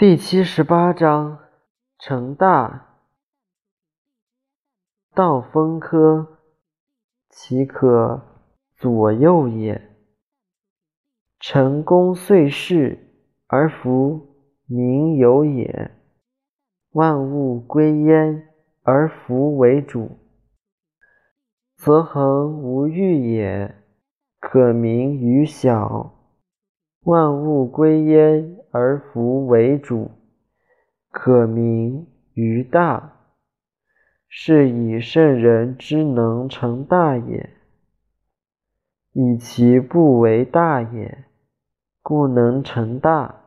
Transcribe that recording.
第七十八章成大。道风科，其可左右也？成功遂事，而弗名有也。万物归焉，而弗为主，则恒无欲也，可名于小。万物归焉而弗为主，可名于大。是以圣人之能成大也，以其不为大也，故能成大。